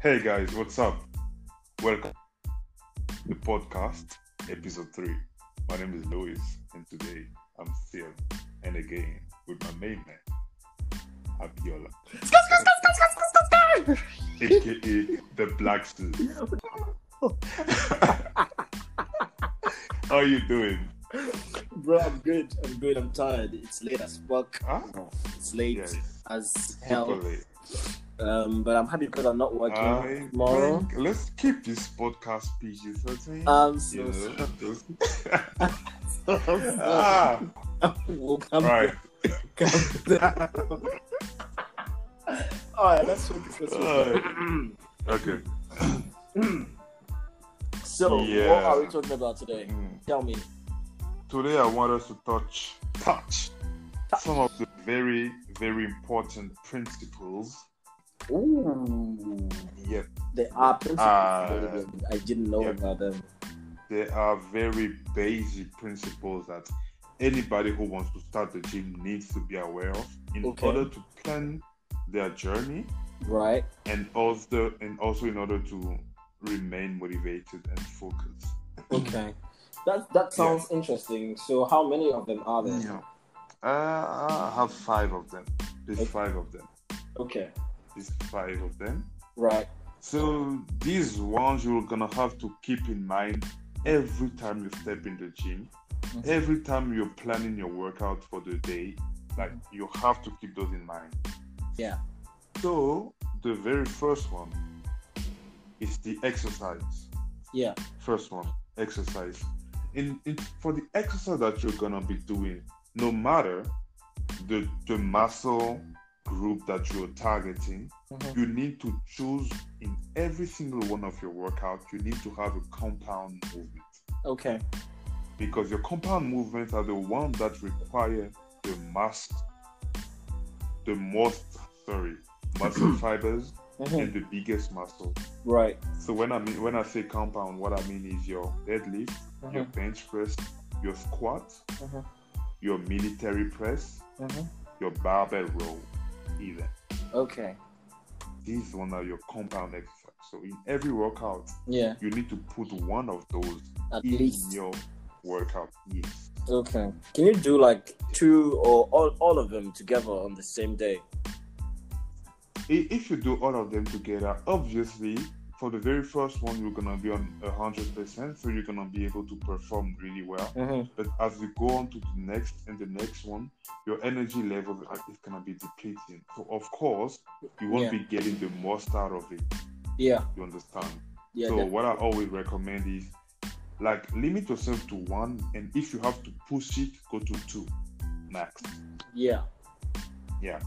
Hey guys, what's up? Welcome to the podcast, episode 3. My name is Louis, and today I'm still and again with my main man, Abiola, aka the Black Suit. How are you doing? Bro, I'm good. I'm good. I'm tired. It's late as fuck. Huh? It's late Yes, as hell. super late. Um, but I'm happy because I'm not working I tomorrow. think let's keep this podcast PG 13. Um, so, you know, so, ah, we'll come, right. down. All right, let's focus. Let's focus. Okay. so, what are we talking about today? Mm. Tell me. Today I want us to touch touch some of the very very important principles. Ooh, Yep, there are principles. Uh, I didn't know yeah. about them. there are very basic principles that anybody who wants to start the gym needs to be aware of in Okay. order to plan their journey Right. and also and also in order to remain motivated and focused. Okay. That that sounds interesting. So, how many of them are there? Yeah. Uh, I have five of them. There's Okay. five of them. Okay. There's five of them. Right. So these ones you're gonna have to keep in mind every time you step in the gym, Mhm. every time you're planning your workout for the day. Like you have to keep those in mind. Yeah. So the very first one is the exercise. Yeah. First one, exercise. In, in for the exercise that you're gonna be doing, no matter the the muscle group that you're targeting, Mhm. you need to choose in every single one of your workouts, you need to have a compound movement Okay. because your compound movements are the ones that require the most, the most, sorry, muscle fibers Mhm. and the biggest muscle. Right. So when I mean when I say compound, what I mean is your deadlift, your Mhm. bench press, your squat, Mhm. your military press, Mhm. your barbell row, even. Okay. These one are your compound exercise. So in every workout, Yeah. you need to put one of those At in least. your workout. Yes. Okay. Can you do like two or all, all of them together on the same day? If you do all of them together, obviously, for the very first one, you're gonna be on hundred percent, so you're gonna be able to perform really well. Mm-hmm. But as we go on to the next and the next one, your energy level is gonna be depleting. So of course, you won't Yeah. be getting the most out of it. Yeah. You understand? Yeah. so def- what I always recommend is like limit yourself to one, and if you have to push it, go to two max. yeah. Yeah.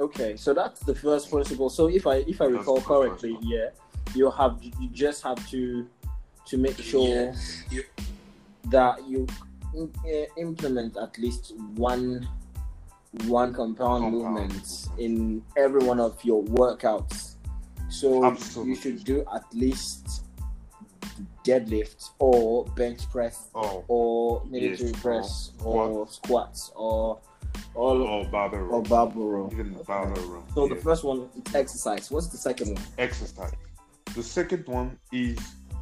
Okay. So that's the first principle. So if I if I That's recall correctly, yeah, you have you just have to to make sure Yeah. that you eh, implement at least one one compound, Compound movement in every one of your workouts. So Absolutely. you should do at least deadlift or bench press Oh, or military Yes, press or or squats or all or barbell or row, barbell row. even barbell row. So Yeah. the first one is exercise. What's the second one? exercise. The second one is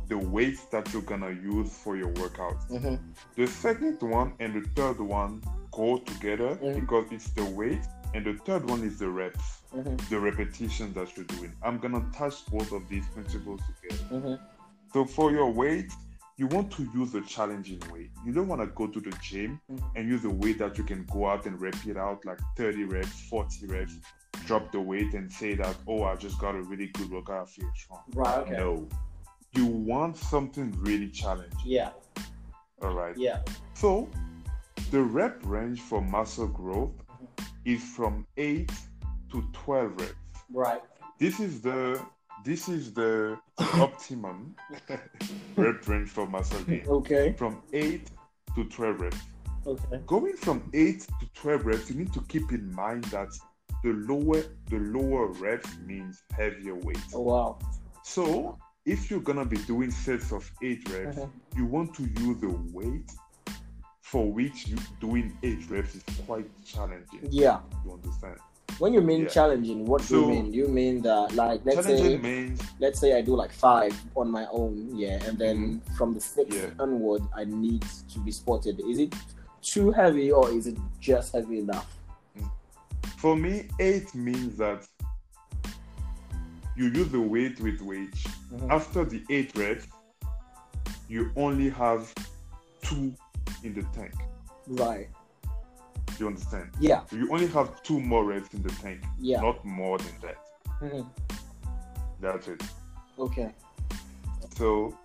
the weight that you're gonna use for your workout. Mm-hmm. The second one and the third one go together Mhm. because it's the weight, and the third one is the reps, Mm-hmm. the repetitions that you're doing. I'm gonna touch both of these principles together. Mm-hmm. So for your weight, you want to use a challenging weight. You don't want to go to the gym Mhm. and use a weight that you can go out and rep it out like 30 reps, 40 reps, drop the weight and say that, oh, I just got a really good workout, I feel strong. Right. Okay. No. You want something really challenging. Yeah. All right. Yeah. So the rep range for muscle growth mm-hmm. is from 8 to 12 reps. Right. This is the this is the optimum rep range for muscle gain Okay. from 8 to 12 reps. Okay. Going from 8 to 12 reps, you need to keep in mind that the lower the lower reps means heavier weight. Oh wow. So if you're gonna be doing sets of 8 reps, Mhm. you want to use the weight for which you doing 8 reps is quite challenging. Yeah. You understand? When you mean Yeah. challenging, what do you mean? Do you mean that like let's say means let's say I do like five on my own, yeah, and then from the sixth Mm-hmm. Yeah. onward I need to be spotted. Is it too heavy or is it just heavy enough? For me, eight means that you use the weight with weight. Mhm. After the eight reps, you only have two in the tank. Right. Do you understand? Yeah. You only have two more reps in the tank, Yeah. not more than that. Mhm. That's it. Okay. So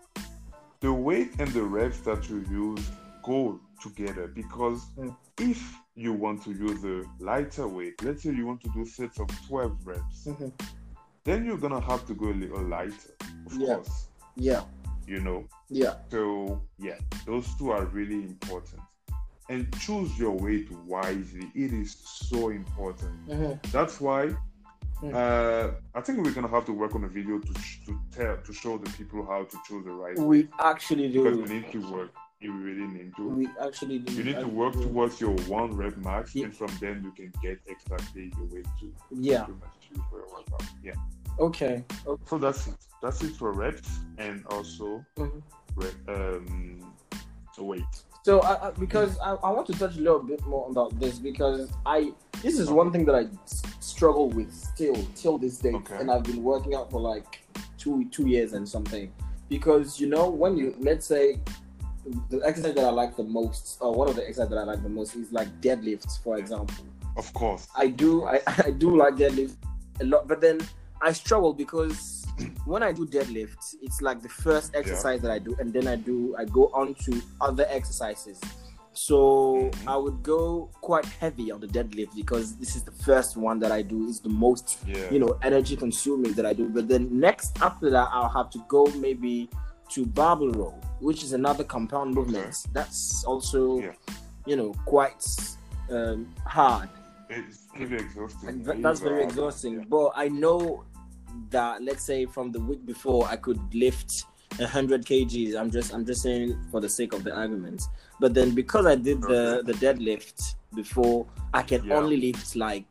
the weight and the reps that you use go together because Mm. if you want to use a lighter weight, let's say you want to do sets of 12 reps, Mhm. then you're gonna have to go a little lighter, of Yeah. course. Yeah. You know. Yeah. So yeah, those two are really important. And choose your weight wisely. It is so important. Mhm. That's why Mm. uh, I think we're gonna have to work on a video to sh- to tell to show the people how to choose the right We actually do because we need to work. You really need to. We actually do. You need to work towards your one rep max, Yeah. and from then you can get exactly the weight to Yeah. pretty much choose for your workout. Yeah. Okay. okay. So that's it. That's it for reps and also Mhm. rep, um, weight. So, I, I, because I, I want to touch a little bit more about this because I this is one thing that I struggle with still till this day, Okay. and I've been working out for like two two years and something. Because you know, when you let's say the exercise that I like the most, or one of the exercises that I like the most is like deadlifts, for example. Of course. I do I, I do like deadlift a lot, but then I struggle because when I do deadlift, it's like the first exercise that I do, and then I do I go on to other exercises. So Mhm. I would go quite heavy on the deadlift because this is the first one that I do. Is the most Yeah. you know energy consuming that I do. But then next after that, I'll have to go maybe to barbell row, which is another compound movement. That's also Yeah. you know quite um, hard. It's pretty exhausting. That's very uh, exhausting. yeah. But I know that let's say from the week before I could lift hundred kgs. I'm just I'm just saying for the sake of the argument. But then because I did the the deadlift before, I can Yeah. only lift like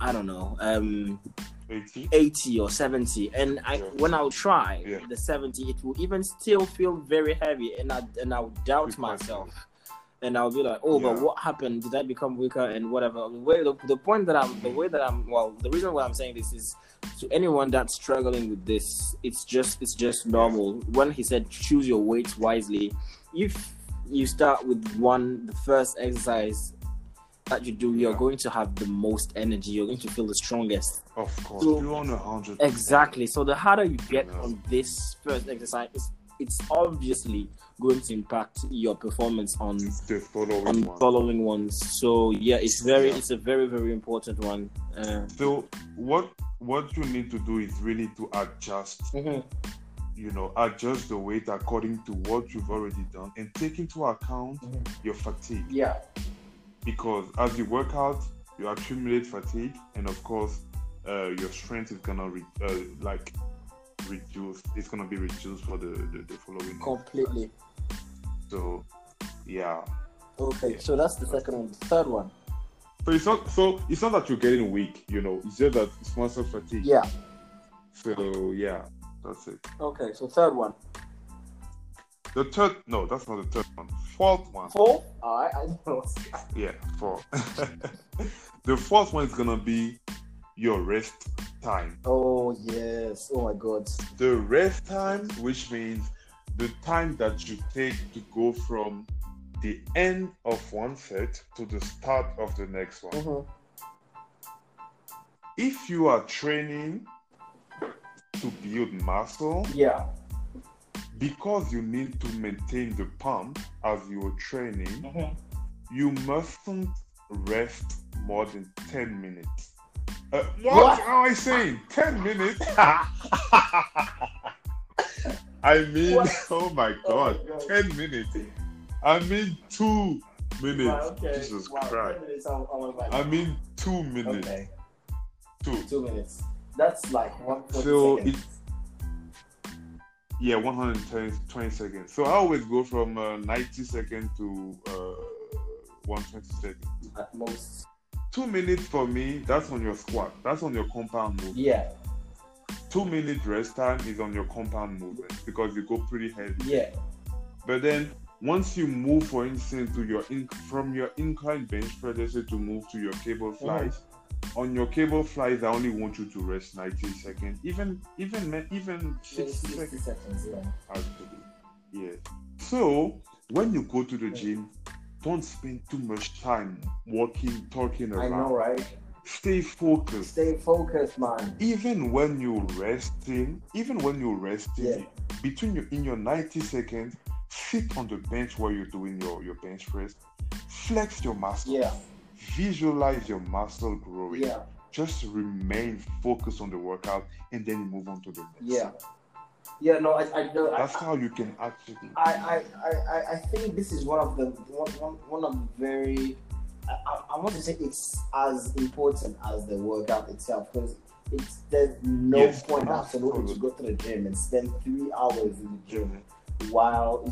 I don't know, um 80? 80 or 70 and I Yeah. when I'll try Yeah. the 70 it will even still feel very heavy and I and I'll doubt myself. And I'll be like oh but what happened? Did I become weaker? And whatever. The the, the point that I'm the way that I'm well the reason why I'm saying this is to anyone that's struggling with this it's just it's just normal. When he said choose your weights wisely if you start with one the first exercise that you do you're Yeah. going to have the most energy you're going to feel the strongest Of course. So- You're on a hundred. Exactly. So the harder you get Yeah. on this first exercise, it's, it's obviously going to impact your performance on The following on one. following ones. So yeah, it's very Yeah. it's a very very important one. Uh, So what what you need to do is really to adjust. You know, adjust the weight according to what you've already done, and take into account Mhm. your fatigue. Yeah. Because as you work out, you accumulate fatigue, and of course, uh, your strength is gonna re- uh, like reduce. It's gonna be reduced for the the, the following. Completely. So, yeah. Okay. Yeah. So that's the second one. The third one. So it's not so it's not that you're getting weak, you know. It's just that it's muscle fatigue. Yeah. So yeah, that's it. Okay. So third one. The third, no, that's not the third one. Fourth one, Four. All right. I know. yeah, four. the fourth one is gonna be your rest time. Oh yes. Oh my God. The rest time, which means the time that you take to go from the end of one set to the start of the next one. Mhm. If you are training to build muscle, Yeah. Because you need to maintain the pump as you are training, Mhm. you mustn't rest more than 10 minutes. Uh, what, What? am I saying? 10 minutes? I mean, oh my Oh my god, God. 10 minutes. I mean, two minutes. Right, okay. Jesus Wow, Christ. minutes, I mean, two minutes. Okay. Two. Two minutes. That's like one So seconds. Yeah, 120 seconds. So I always go from uh, 90 seconds to uh, 120 seconds. at most. two minutes for me, that's on your squat. That's on your compound movement. Yeah, Two minute rest time is on your compound movement because you go pretty heavy. yeah, But then once you move, for instance, to your in, from your incline bench press, to move to your cable flies. On your cable flies, I only want you to rest 90 seconds, even even even 60 seconds. seconds. Yeah. Actually, yes. So when you go to the gym, don't spend too much time walking, talking around. I know, right? Stay focused. Stay focused, man. even when you're resting, even when you're resting, Yeah. between your in your 90 seconds, sit on the bench while you're doing your, your bench press, flex your muscles. Yeah, visualize your muscle growing. yeah, Just remain focused on the workout and then you move on to the next. yeah, yeah. No, I, I know. I, That's how you can actually I, I, I, I- I think this is one of the one, one, one of the very I, I- I want to say it's as important as the workout itself because it's there's no Yes, point absolutely to go to the gym and spend three hours in the gym while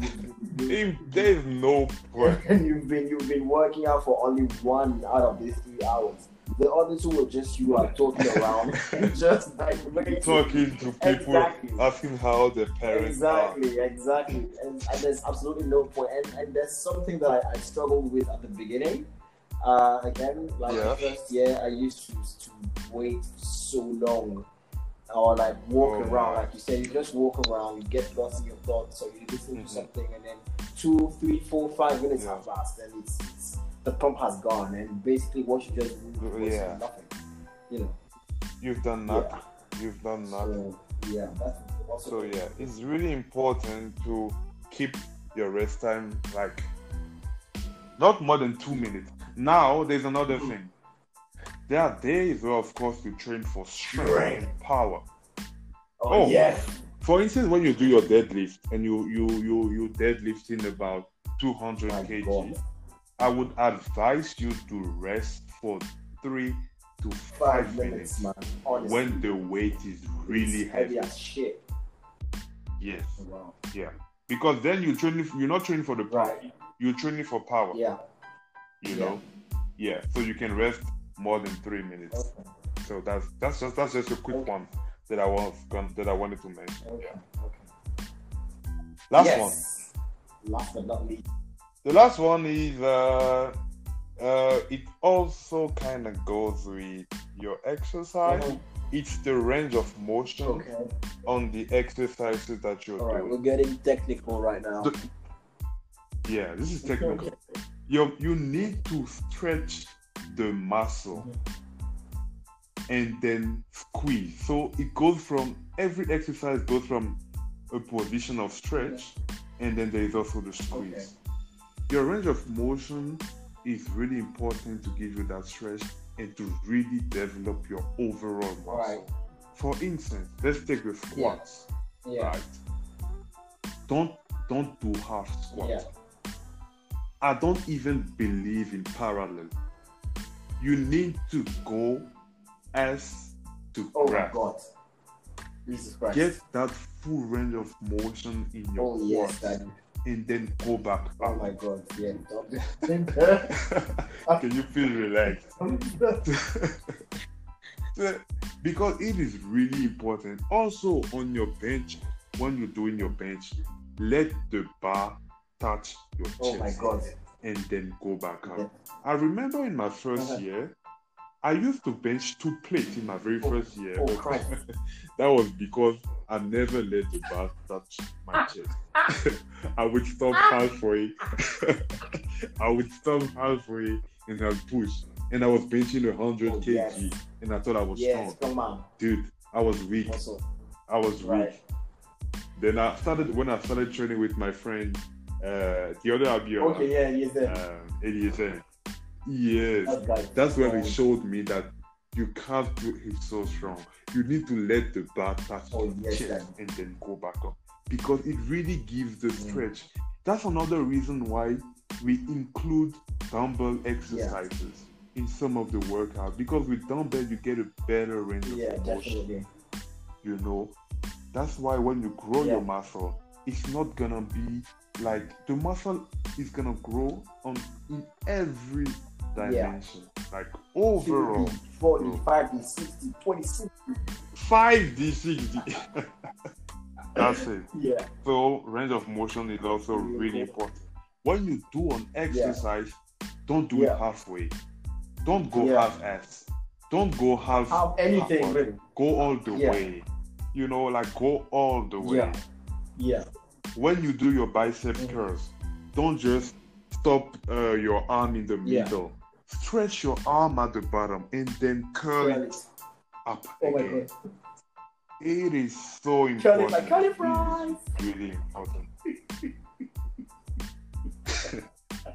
If there's no point. and you've been you've been working out for only one out of these three hours. The other two were just you are talking around just like waiting. Talking to people, Exactly. asking how their parents Exactly, exactly. And, and there's absolutely no point. And, and there's something that I, I struggled with at the beginning. Uh, again, like Yeah. the first year, I used to, to wait so long or like walk Oh, around. Like you said, you just walk around, you get lost in your thoughts, so you listen Mhm. to something, and then two, three, four, five minutes Yeah. have passed, and it's, it's the pump has gone. And basically, what you just did was Yeah. nothing. You know. You've done nothing. You've done nothing. so yeah, that's also So yeah, it's really important to keep your rest time like not more than two minutes. Now there's another thing. There are days where of course you train for strength Train. and power. Oh, Oh. yes. For instance, when you do your deadlift and you you you you deadlifting about 200 My kg, God. I would advise you to rest for three to five, five minutes, minutes, man. When the weight is really It's heavy. as shit. Yes, oh, Wow. yeah. Because then you training. You're not training for the power. Right. You're training for power. Yeah. You Yeah. know. Yeah. So you can rest more than three minutes. Okay. So that's that's just that's just a quick Okay. one that I want that I wanted to mention. Okay. Okay. Last yes. one. Last but not least. The last one is uh, uh, it also kind of goes with your exercise. Mhm. It's the range of motion Okay. on the exercises that you're All right. doing. We're getting technical right now. The- Yeah, this is technical. You you need to stretch the muscle and then squeeze. So it goes from every exercise goes from a position of stretch, and then there is also the squeeze. Your range of motion is really important to give you that stretch and to really develop your overall muscle. Right. For instance, let's take the squats. Yeah. Right. Don't don't do half squat. Yeah. I don't even believe in parallel. You need to go as to Oh my. God. Jesus Christ. Get that full range of motion in your oh yes, Daddy. and then go back Oh my God. Yeah. Can you feel relaxed? Because it is really important. Also, on your bench, when you're doing your bench, let the bar touch your chest oh my God. And then go back up. I remember in my 1st Uh-huh. year, I used to bench two plates in my very Oh, first year. oh, Christ. that was because I never let the bar touch my chest. I would stop halfway. I would stop halfway and I'd push. And I was benching 100 Oh, kg yes. and I thought I was Yes. strong. Come on. Dude, I was weak. Also. I was weak. Then I started when I started training with my friend, uh, the other Abiola, Okay. Yeah. Yes. Sir. um. Yes, that's when he showed me that you can't do it so strong. You need to let the bar touch Oh, your yes, chest and then go back up because it really gives the Mm. stretch. That's another reason why we include dumbbell exercises in some of the workouts because with dumbbell you get a better range of motion. Definitely. You know, that's why when you grow Yeah. your muscle, it's not gonna be like the muscle is gonna grow on in every dimension. Like overall, 40, 50, 60, 20, 60. five D, six D. That's it. Yeah. So range of motion is also Really really important. When you do an exercise, don't do Yeah. it halfway. Don't go Yeah. half ass. Don't go half. Have anything, really. Go all the Yeah. way. You know, like go all the way. Yeah. When you do your bicep Mhm. curls, don't just stop uh, your arm in the Yeah. middle. Stretch your arm at the bottom and then curl it up Oh my again. god. It is so Curl important. it like curly fries. really important.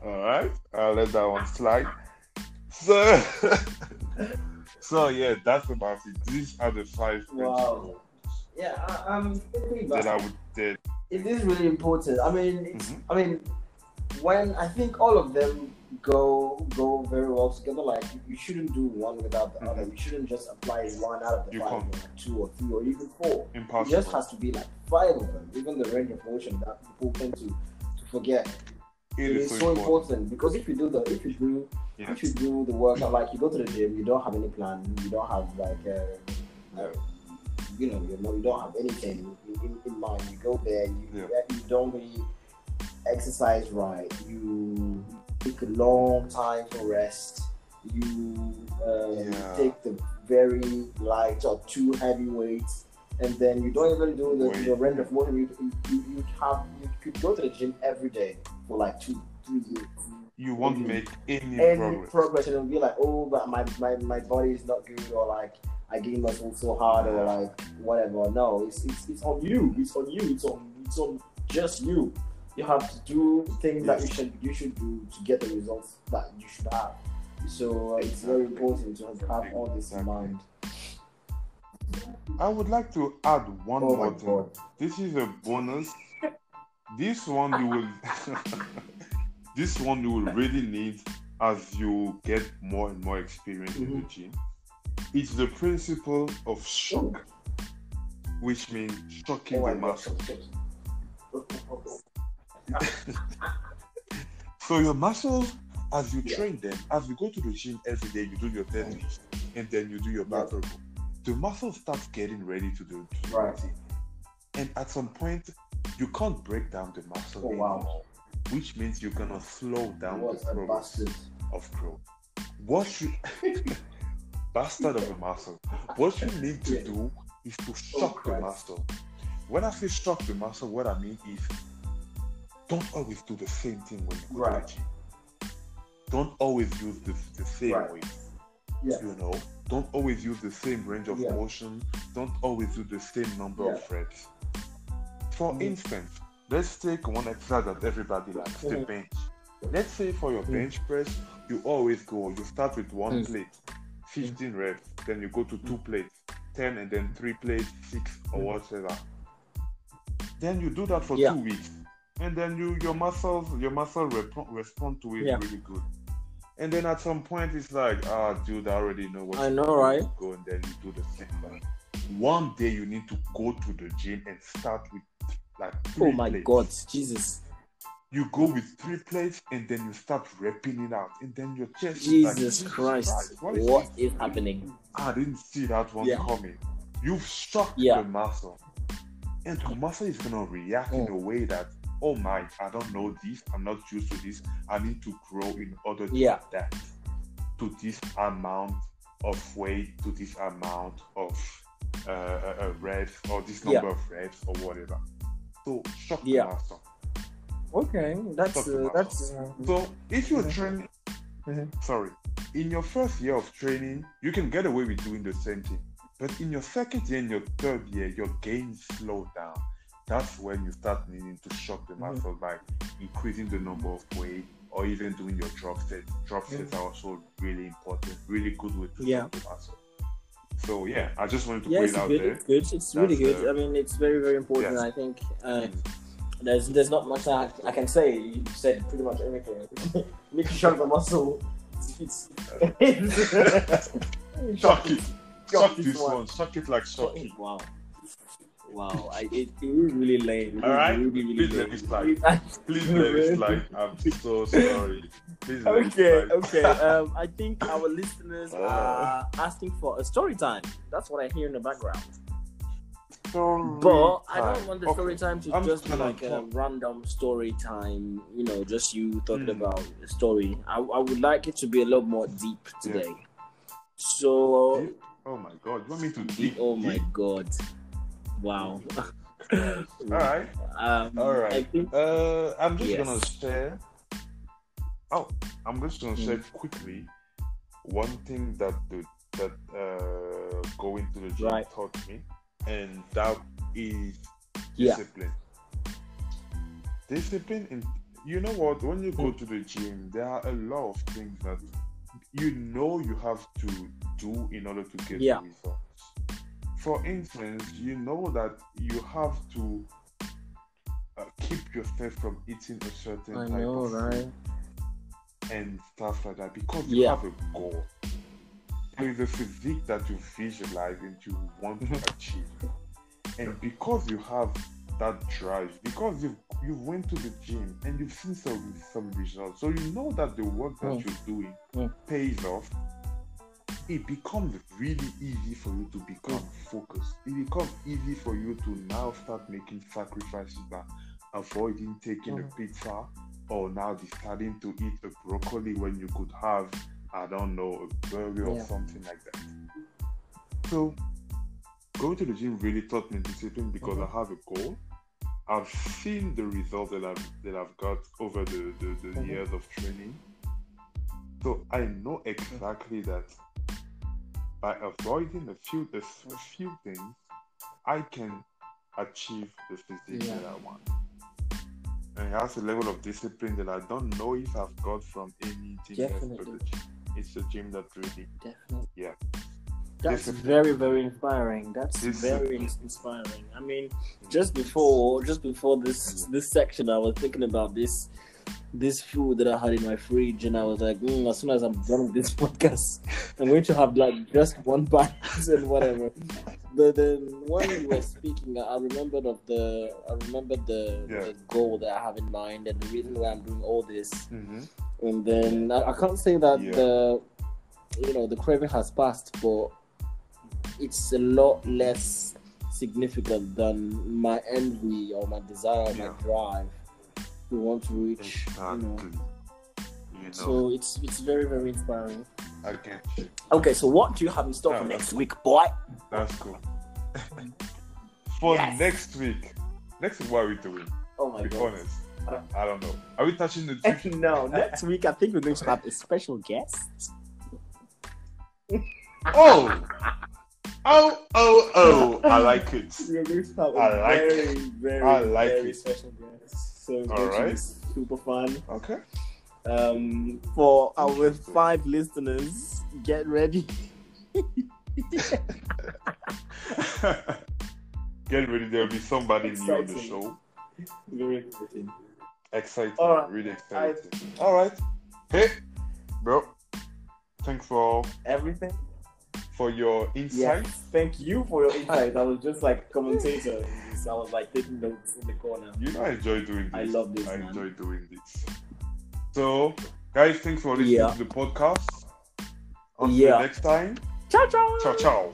All right, I'll let that one slide. So, so yeah, that's about it. These are the five Wow. Yeah, I, I'm thinking that I would. It is really important. I mean, it's, Mhm. I mean, when I think all of them go go very well together, like you shouldn't do one without the other. You shouldn't just apply one out of the You five, can't. or two or three or even four. Impossible. It just has to be like five of them. Even the range of motion that people tend to, to forget. it is so important. because if you do the if you do Yeah. if you do the workout like you go to the gym, you don't have any plan, you don't have like uh, uh, you know you know you don't have anything in, in, in mind. You go there, you Yeah. you don't really exercise right. You take a long time for rest. You uh, Yeah. take the very light or too heavy weights. And then you don't even do the, the range of motion. You, you, you, you have you could go to the gym every day for like two, three years. You won't Mhm. make any, Any progress. progress, and it'll be like, oh, but my, my, my body is not good, or like I gain muscle so hard, or like whatever. No, it's, it's it's on you. It's on you. It's on it's on just you. You have to do things that you should you should do to get the results that you should have. So uh, it's very important to have, have all this in mind. I would like to add one Oh more thing. god! This is a bonus. This one you will this one you will really need as you get more and more experience in Mm-hmm. the gym. It's the principle of shock, which means shocking the muscle. Oh So your muscles, as you Yeah. train them, as you go to the gym every day, you do your deadlift, and then you do your Yeah. barbell row. The muscle starts getting ready to do to do Right. it. And at some point, you can't break down the muscle Oh, wow. anymore, which means you're gonna slow down What the a progress of growth. What you bastard of a muscle. What you need to do is to shock the Christ. muscle. When I say shock the muscle, what I mean is don't always do the same thing when you go Right. to the gym. Don't always use the, the same Right. weight. Yeah. You know, don't always use the same range of Yeah. motion. Don't always do the same number of reps. For Mhm. instance, let's take one exercise that everybody likes, the Mhm. bench. Let's say for your Mm. bench press, you always go, you start with one Mm. plate, 15 reps, then you go to two plates, 10, and then three plates, six, or Mm. whatever. Then you do that for Yeah. two weeks, and then you your muscles your muscle rep- respond to it Yeah. really good. And then at some point, it's like, ah, dude, I already know what I know, right? Go and then you do the same thing. One day you need to go to the gym and start with like three Oh my plates. god! Jesus! You go with three plates and then you start repping it out, and then your chest. is like, Jesus Christ! what is What this? is happening? I didn't see that one Yeah. coming. You've shocked Yeah. the muscle, and the muscle is gonna react in Mm. a way that, oh my, I don't know this. I'm not used to this. I need to grow in order to Yeah. adapt to this amount of weight, to this amount of uh, uh, uh, reps, or this Yeah. number of reps, or whatever. So shock Yeah. the muscle. Okay, that's uh, that's. Uh, So if you're training, Mhm. sorry, in your first year of training, you can get away with doing the same thing. But in your second year and your third year, your gains slow down. That's when you start needing to shock the Mhm. muscle by increasing the number of weight or even doing your drop sets. Drop Mhm. sets are also really important, really good way to Yeah. shock the muscle. So yeah, I just wanted to yeah, put it's it out good. there. It's good. It's really good. uh, I mean, it's very very important. yes. I think uh, there's there's not much I, I can say. You said pretty much everything. Make you shock the muscle. It's, it's Shock it. Shock this one. one. Shock it like shock it. Wow. Wow, I, it, it is really lame. All really, really please let me slide. Please let it slide. I'm so sorry. Please okay, slide. okay. Um, I think our listeners are asking for a story time. That's what I hear in the background. Story But I don't want the Okay. story time to I'm just be like a random story time, you know, just you talking Mm. about a story. I, I would like it to be a lot more deep today. So, Deep? Oh my god, you want me to deep, deep? oh my god. Wow. All right. Um, All right. Think, Uh, I'm just Yes. gonna share. Oh, I'm just gonna share Mm. quickly one thing that the, that uh, going to the gym Right. taught me, and that is Yeah. discipline. Discipline in you know what? When you go to the gym, there are a lot of things that you know you have to do in order to get Yeah. results. For instance, you know that you have to uh, keep yourself from eating a certain I type know, of right? food and stuff like that because you Yeah. have a goal. Is a physique that you visualize and you want to achieve. And because you have that drive, because you've you went to the gym and you've seen some some results, so you know that the work that Mm. you're doing Mm. pays off. It becomes really easy for you to become Mm. focused. It becomes easy for you to now start making sacrifices by avoiding taking a Mm. pizza or now deciding to eat a broccoli when you could have, I don't know, a burger or Yeah. something like that. So, going to the gym really taught me discipline because Mhm. I have a goal. I've seen the results that I've that I've got over the, the, the Mhm. years of training. So I know exactly that by avoiding a few a a few things, I can achieve the physique Yeah. that I want. And it has a level of discipline that I don't know if I've got from anything else but the gym. It's a gym that really Definitely. Yeah. That's very, very inspiring. That's very ins- inspiring. I mean, just before, just before this this section, I was thinking about this this food that I had in my fridge, and I was like, mm, as soon as I'm done with this podcast, I'm going to have like just one bite and whatever. But then when you were speaking, I remembered of the I remembered the, Yeah. the goal that I have in mind and the reason why I'm doing all this. Mm-hmm. and then I, I can't say that Yeah. the you know the craving has passed, but it's a lot less significant than my envy or my desire, or my drive to want to reach. Exactly. You know. You know, So it's it's very very inspiring. You. Okay, so what do you have in store for Yeah. next week, boy? That's cool. For Yes. next week, next week, what are we doing? Oh my Be god! honest. I don't know. Are we touching the juice? Eh, no, next week I think we're going to have a special guest. oh! Oh, oh, oh. I like it. We're going to have a I like very, very, I like very it. special guest. So it's All going to be super fun. Okay. Um, for our five listeners, get ready. Get ready. There'll be somebody new on the show. Very exciting. Exciting. All right. Really exciting. All right. Hey, bro. Thanks for Everything. for your Yes. Thank you for your insight. I was just like commentator. I was like taking notes in the corner. You know, I enjoy doing this. I love this, I man. enjoy doing this. So, guys, thanks for listening Yeah. to the podcast. Until Yeah. next time, Ciao, ciao. ciao, ciao.